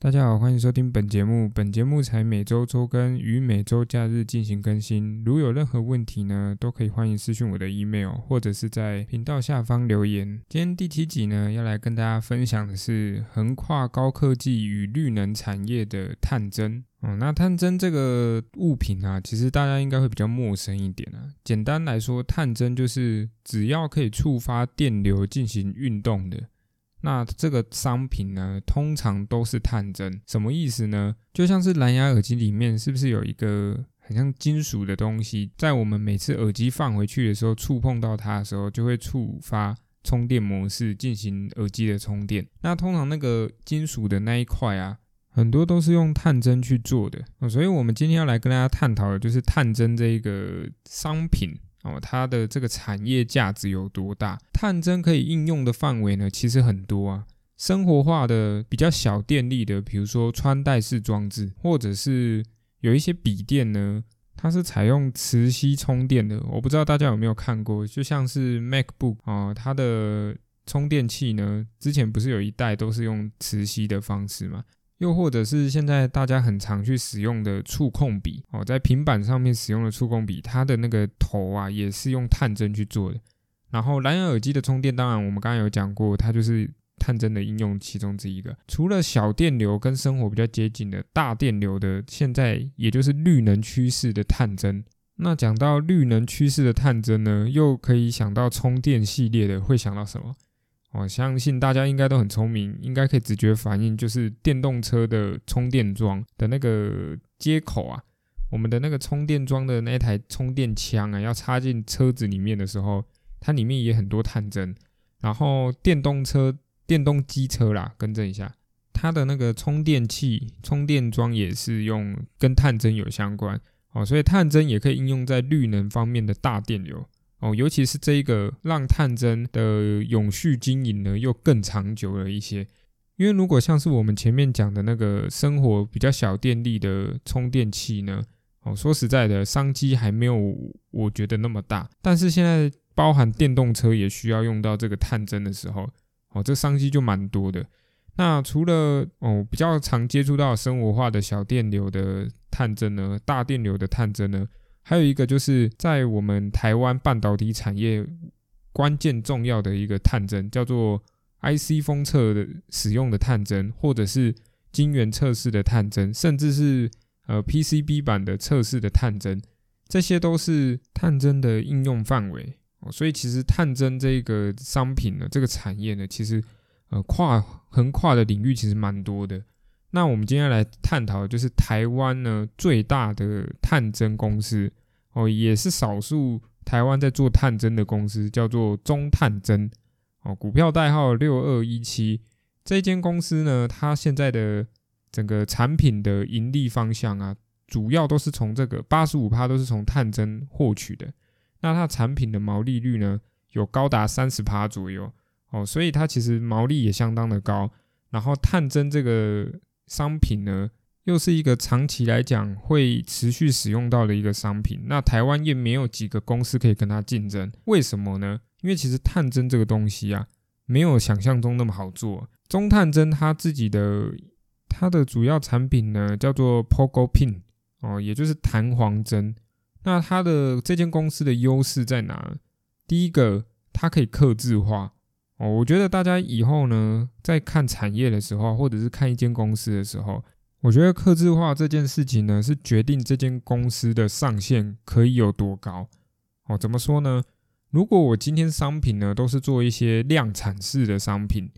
大家好，欢迎收听本节目。本节目采每周周更，与每周假日进行更新。如有任何问题呢，都可以欢迎私讯我的 email，或者是在频道下方留言。今天第七集呢，要来跟大家分享的是横跨高科技与绿能产业的探针。哦，那探针这个物品啊，其实大家应该会比较陌生一点啊。简单来说，探针就是只要可以触发电流进行运动的。那这个商品呢，通常都是探针，什么意思呢？就像是蓝牙耳机里面是不是有一个很像金属的东西，在我们每次耳机放回去的时候，触碰到它的时候，就会触发充电模式进行耳机的充电。那通常那个金属的那一块啊，很多都是用探针去做的。所以我们今天要来跟大家探讨的就是探针这一个商品。哦，它的这个产业价值有多大？探针可以应用的范围呢，其实很多啊。生活化的比较小电力的，比如说穿戴式装置，或者是有一些笔电呢，它是采用磁吸充电的。我不知道大家有没有看过，就像是 MacBook 啊，它的充电器呢，之前不是有一代都是用磁吸的方式吗？又或者是现在大家很常去使用的触控笔哦，在平板上面使用的触控笔，它的那个头啊也是用探针去做的。然后蓝牙耳机的充电，当然我们刚刚有讲过，它就是探针的应用其中之一个。除了小电流跟生活比较接近的大电流的，现在也就是绿能趋势的探针。那讲到绿能趋势的探针呢，又可以想到充电系列的，会想到什么？我相信大家应该都很聪明，应该可以直觉反应，就是电动车的充电桩的那个接口啊，我们的那个充电桩的那台充电枪啊，要插进车子里面的时候，它里面也很多探针。然后电动车、电动机车啦，更正一下，它的那个充电器、充电桩也是用跟探针有相关哦，所以探针也可以应用在绿能方面的大电流。哦，尤其是这一个让探针的永续经营呢，又更长久了一些。因为如果像是我们前面讲的那个生活比较小电力的充电器呢，哦，说实在的，商机还没有我觉得那么大。但是现在包含电动车也需要用到这个探针的时候，哦，这商机就蛮多的。那除了哦比较常接触到生活化的小电流的探针呢，大电流的探针呢？还有一个就是在我们台湾半导体产业关键重要的一个探针，叫做 IC 封测的使用的探针，或者是晶圆测试的探针，甚至是呃 PCB 版的测试的探针，这些都是探针的应用范围。所以其实探针这个商品呢，这个产业呢，其实呃跨横跨的领域其实蛮多的。那我们今天来探讨就是台湾呢最大的探针公司哦，也是少数台湾在做探针的公司，叫做中探针哦，股票代号六二一七。这间公司呢，它现在的整个产品的盈利方向啊，主要都是从这个八十五趴都是从探针获取的。那它产品的毛利率呢，有高达三十趴左右哦，所以它其实毛利也相当的高。然后探针这个。商品呢，又是一个长期来讲会持续使用到的一个商品。那台湾也没有几个公司可以跟它竞争，为什么呢？因为其实探针这个东西啊，没有想象中那么好做。中探针它自己的它的主要产品呢，叫做 Pogo Pin 哦，也就是弹簧针。那它的这间公司的优势在哪？第一个，它可以刻字化。哦，我觉得大家以后呢，在看产业的时候，或者是看一间公司的时候，我觉得刻字化这件事情呢，是决定这间公司的上限可以有多高。哦，怎么说呢？如果我今天商品呢都是做一些量产式的商品，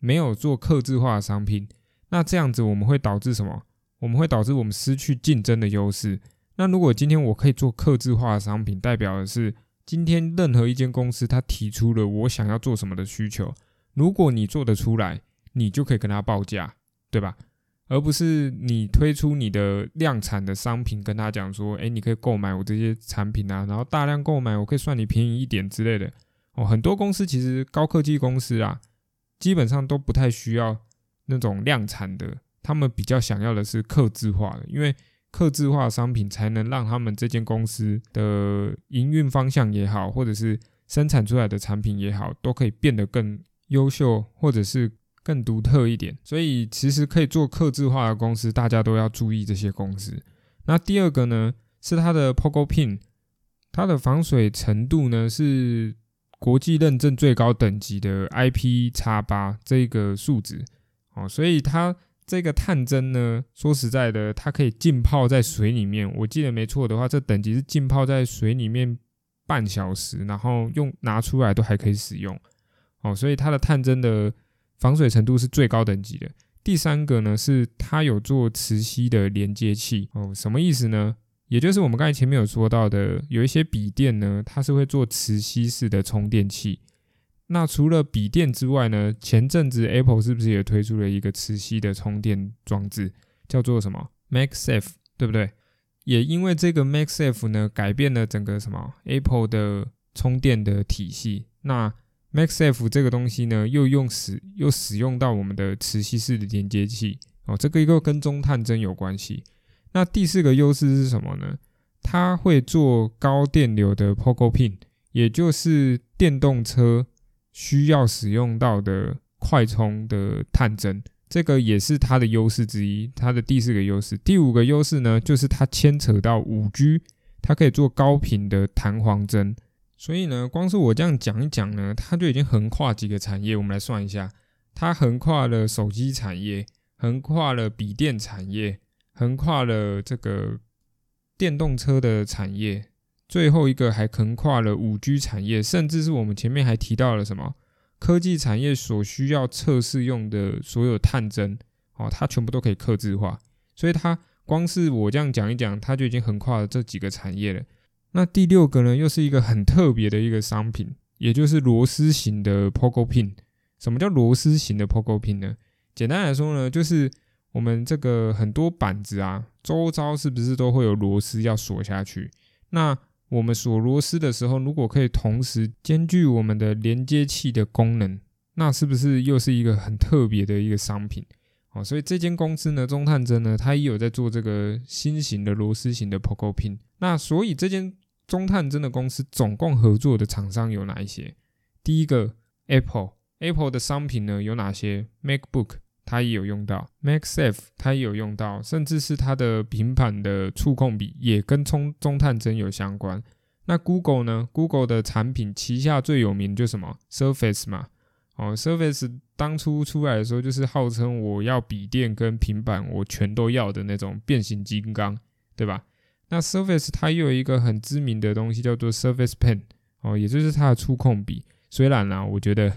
没有做刻字化的商品，那这样子我们会导致什么？我们会导致我们失去竞争的优势。那如果今天我可以做刻字化的商品，代表的是。今天任何一间公司，他提出了我想要做什么的需求，如果你做得出来，你就可以跟他报价，对吧？而不是你推出你的量产的商品，跟他讲说，哎，你可以购买我这些产品啊，然后大量购买，我可以算你便宜一点之类的。哦，很多公司其实高科技公司啊，基本上都不太需要那种量产的，他们比较想要的是刻字化的，因为。刻字化商品才能让他们这间公司的营运方向也好，或者是生产出来的产品也好，都可以变得更优秀，或者是更独特一点。所以其实可以做刻字化的公司，大家都要注意这些公司。那第二个呢，是它的 Pogo Pin，它的防水程度呢是国际认证最高等级的 IP 叉八这个数值哦，所以它这个探针呢，说实在的，它可以浸泡在水里面。我记得没错的话，这等级是浸泡在水里面半小时，然后用拿出来都还可以使用哦，所以它的探针的防水程度是最高等级的。第三个呢，是它有做磁吸的连接器哦，什么意思呢？也就是我们刚才前面有说到的，有一些笔电呢，它是会做磁吸式的充电器。那除了笔电之外呢，前阵子 Apple 是不是也推出了一个磁吸的充电装置，叫做什么 MagSafe，对不对？也因为这个 MagSafe 呢，改变了整个什么 Apple 的充电的体系。那 MagSafe 这个东西呢，又用使又使用到我们的磁吸式的连接器哦，这个又跟中探针有关系。那第四个优势是什么呢？它会做高电流的 Pogo Pin，也就是电动车需要使用到的快充的探针，这个也是它的优势之一。它的第四个优势，第五个优势呢，就是它牵扯到五 G，它可以做高频的弹簧针。所以呢，光是我这样讲一讲呢，它就已经横跨几个产业。我们来算一下，它横跨了手机产业，横跨了笔电产业，横跨了这个电动车的产业，最后一个还横跨了五 G 产业，甚至是我们前面还提到了什么科技产业所需要测试用的所有探针哦，它全部都可以刻字化。所以它光是我这样讲一讲，它就已经横跨了这几个产业了。那第六个呢，又是一个很特别的一个商品，也就是螺丝型的 Pogo Pin。什么叫螺丝型的 Pogo Pin 呢？简单来说呢，就是我们这个很多板子啊，周遭是不是都会有螺丝要锁下去？那我们锁螺丝的时候，如果可以同时兼具我们的连接器的功能，那是不是又是一个很特别的一个商品？哦，所以这间公司呢，中探针呢，它也有在做这个新型的螺丝型的 Pogo Pin。那所以这间中探针的公司总共合作的厂商有哪一些？第一个 Apple，Apple 的商品呢有哪些？MacBook 它也有用到，MacSafe 它也有用到，甚至是它的平板的触控笔也跟中中探针有相关。那 Google 呢？Google 的产品旗下最有名就什么 Surface 嘛？哦，Surface 当初出来的时候就是号称我要笔电跟平板我全都要的那种变形金刚，对吧？那 Surface 它又有一个很知名的东西叫做 Surface Pen 哦，也就是它的触控笔。虽然呢，我觉得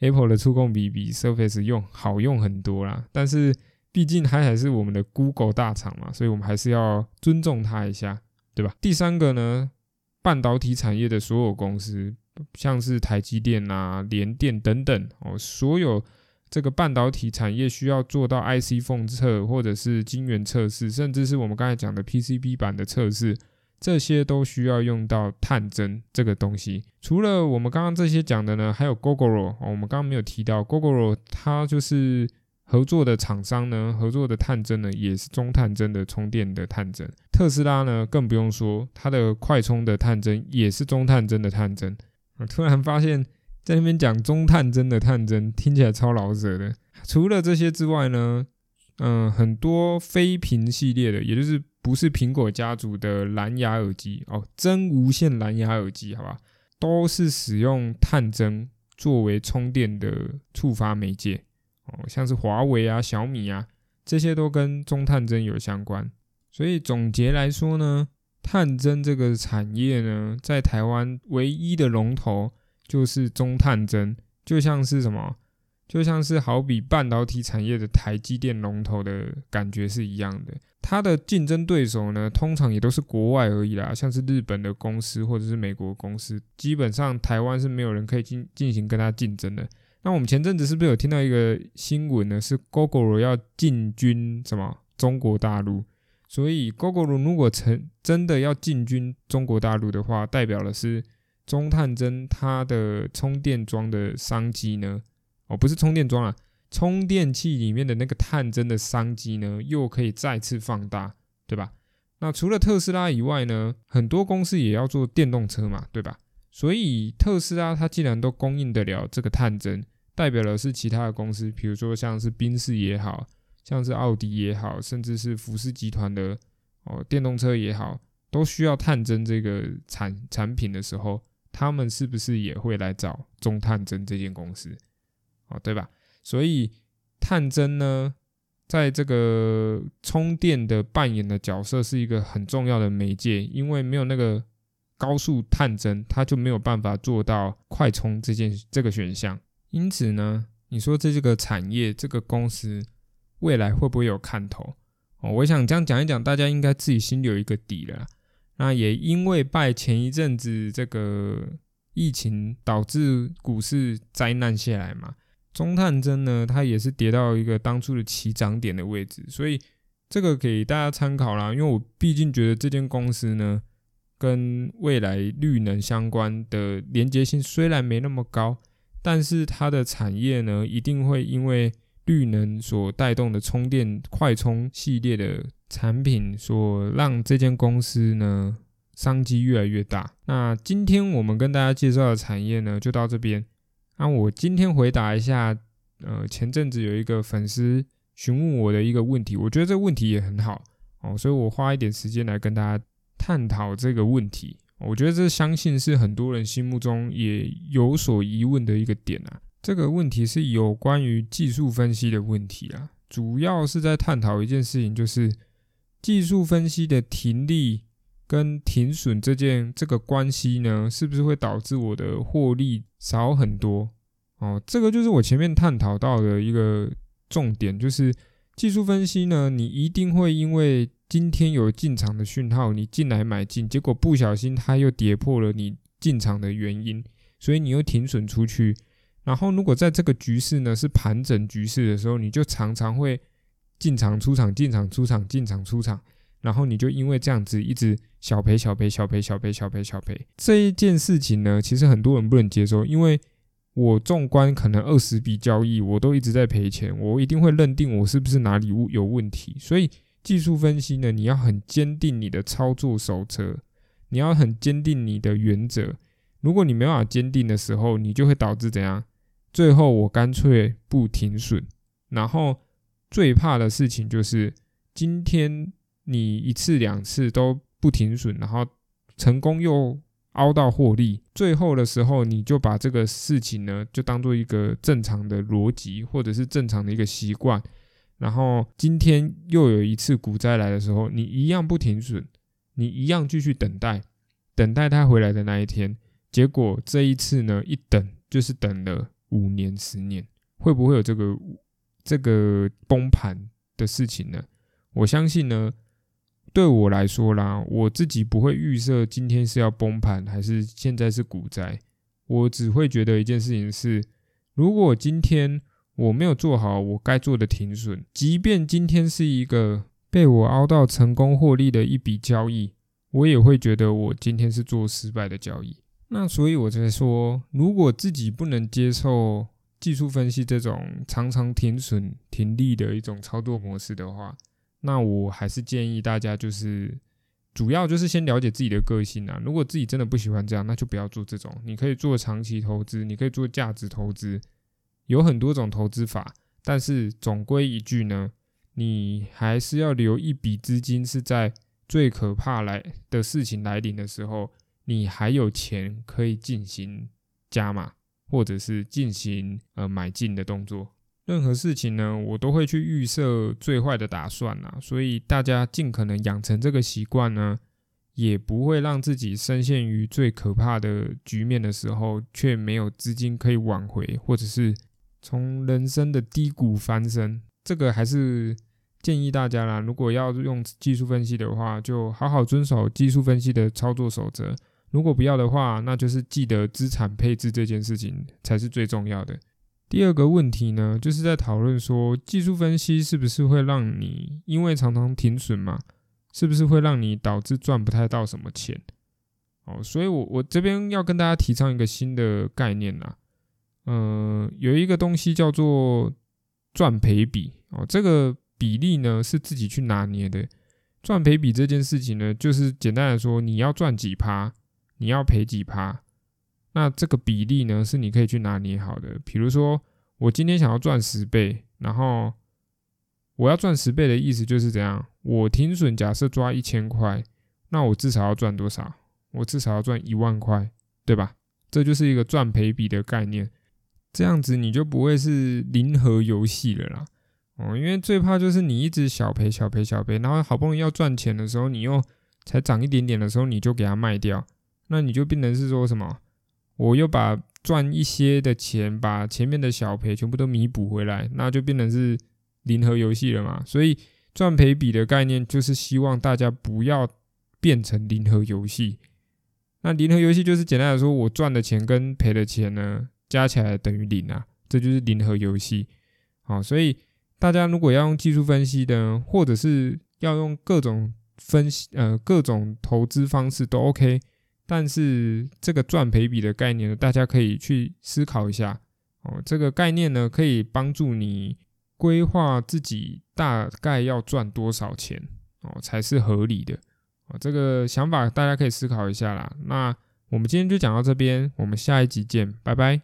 Apple 的触控笔比 Surface 用好用很多啦，但是毕竟它还是我们的 Google 大厂嘛，所以我们还是要尊重它一下，对吧？第三个呢，半导体产业的所有公司，像是台积电啊、联电等等哦，所有。这个半导体产业需要做到 IC 封测，或者是晶圆测试，甚至是我们刚才讲的 PCB 版的测试，这些都需要用到探针这个东西。除了我们刚刚这些讲的呢，还有 Gogoro，我们刚刚没有提到 Gogoro，它就是合作的厂商呢，合作的探针呢也是中探针的充电的探针。特斯拉呢更不用说，它的快充的探针也是中探针的探针。我突然发现。在那边讲中探针的探针，听起来超老舍的。除了这些之外呢，嗯，很多非屏系列的，也就是不是苹果家族的蓝牙耳机哦，真无线蓝牙耳机，好吧，都是使用探针作为充电的触发媒介哦，像是华为啊、小米啊，这些都跟中探针有相关。所以总结来说呢，探针这个产业呢，在台湾唯一的龙头。就是中探针，就像是什么，就像是好比半导体产业的台积电龙头的感觉是一样的。它的竞争对手呢，通常也都是国外而已啦，像是日本的公司或者是美国公司，基本上台湾是没有人可以进进行跟它竞争的。那我们前阵子是不是有听到一个新闻呢？是 Google 要进军什么中国大陆？所以 Google 如果成真的要进军中国大陆的话，代表的是。中探针它的充电桩的商机呢？哦，不是充电桩啊，充电器里面的那个探针的商机呢，又可以再次放大，对吧？那除了特斯拉以外呢，很多公司也要做电动车嘛，对吧？所以特斯拉它既然都供应得了这个探针，代表的是其他的公司，比如说像是宾士也好，像是奥迪也好，甚至是福斯集团的哦电动车也好，都需要探针这个产产品的时候，他们是不是也会来找中探针这间公司？哦，对吧？所以探针呢，在这个充电的扮演的角色是一个很重要的媒介，因为没有那个高速探针，它就没有办法做到快充这件这个选项。因此呢，你说这这个产业这个公司未来会不会有看头？哦，我想这样讲一讲，大家应该自己心里有一个底了。那也因为拜前一阵子这个疫情导致股市灾难下来嘛，中探针呢，它也是跌到一个当初的起涨点的位置，所以这个给大家参考啦。因为我毕竟觉得这间公司呢，跟未来绿能相关的连接性虽然没那么高。但是它的产业呢，一定会因为绿能所带动的充电快充系列的产品，所让这间公司呢商机越来越大。那今天我们跟大家介绍的产业呢，就到这边。那我今天回答一下，呃，前阵子有一个粉丝询问我的一个问题，我觉得这个问题也很好哦，所以我花一点时间来跟大家探讨这个问题。我觉得这相信是很多人心目中也有所疑问的一个点啊。这个问题是有关于技术分析的问题啊，主要是在探讨一件事情，就是技术分析的停利跟停损这件这个关系呢，是不是会导致我的获利少很多？哦，这个就是我前面探讨到的一个重点，就是技术分析呢，你一定会因为今天有进场的讯号，你进来买进，结果不小心它又跌破了你进场的原因，所以你又停损出去。然后如果在这个局势呢是盘整局势的时候，你就常常会进场出场、进场出场、进场出场，然后你就因为这样子一直小赔、小赔、小赔、小赔、小赔、小赔。这一件事情呢，其实很多人不能接受，因为我纵观可能二十笔交易，我都一直在赔钱，我一定会认定我是不是哪里有问题，所以。技术分析呢，你要很坚定你的操作守则，你要很坚定你的原则。如果你没办法坚定的时候，你就会导致怎样？最后我干脆不停损。然后最怕的事情就是，今天你一次两次都不停损，然后成功又凹到获利，最后的时候你就把这个事情呢，就当做一个正常的逻辑，或者是正常的一个习惯。然后今天又有一次股灾来的时候，你一样不停损，你一样继续等待，等待它回来的那一天。结果这一次呢，一等就是等了五年、十年，会不会有这个这个崩盘的事情呢？我相信呢，对我来说啦，我自己不会预设今天是要崩盘还是现在是股灾，我只会觉得一件事情是，如果今天。我没有做好我该做的停损，即便今天是一个被我凹到成功获利的一笔交易，我也会觉得我今天是做失败的交易。那所以我才说，如果自己不能接受技术分析这种常常停损停利的一种操作模式的话，那我还是建议大家就是主要就是先了解自己的个性啊。如果自己真的不喜欢这样，那就不要做这种。你可以做长期投资，你可以做价值投资。有很多种投资法，但是总归一句呢，你还是要留一笔资金，是在最可怕来的事情来临的时候，你还有钱可以进行加码，或者是进行呃买进的动作。任何事情呢，我都会去预设最坏的打算啊，所以大家尽可能养成这个习惯呢，也不会让自己深陷于最可怕的局面的时候，却没有资金可以挽回，或者是。从人生的低谷翻身，这个还是建议大家啦。如果要用技术分析的话，就好好遵守技术分析的操作守则。如果不要的话，那就是记得资产配置这件事情才是最重要的。第二个问题呢，就是在讨论说，技术分析是不是会让你因为常常停损嘛，是不是会让你导致赚不太到什么钱？哦，所以我我这边要跟大家提倡一个新的概念呐。嗯，有一个东西叫做赚赔比哦，这个比例呢是自己去拿捏的。赚赔比这件事情呢，就是简单来说，你要赚几趴，你要赔几趴，那这个比例呢是你可以去拿捏好的。比如说，我今天想要赚十倍，然后我要赚十倍的意思就是怎样？我停损假设抓一千块，那我至少要赚多少？我至少要赚一万块，对吧？这就是一个赚赔比的概念。这样子你就不会是零和游戏了啦。哦，因为最怕就是你一直小赔小赔小赔，然后好不容易要赚钱的时候，你又才涨一点点的时候，你就给它卖掉，那你就变成是说什么？我又把赚一些的钱，把前面的小赔全部都弥补回来，那就变成是零和游戏了嘛。所以赚赔比的概念就是希望大家不要变成零和游戏。那零和游戏就是简单来说，我赚的钱跟赔的钱呢加起来等于零啊，这就是零和游戏。好，所以大家如果要用技术分析的，或者是要用各种分析呃各种投资方式都 OK。但是这个赚赔比的概念呢，大家可以去思考一下哦。这个概念呢，可以帮助你规划自己大概要赚多少钱哦，才是合理的哦。这个想法大家可以思考一下啦。那我们今天就讲到这边，我们下一集见，拜拜。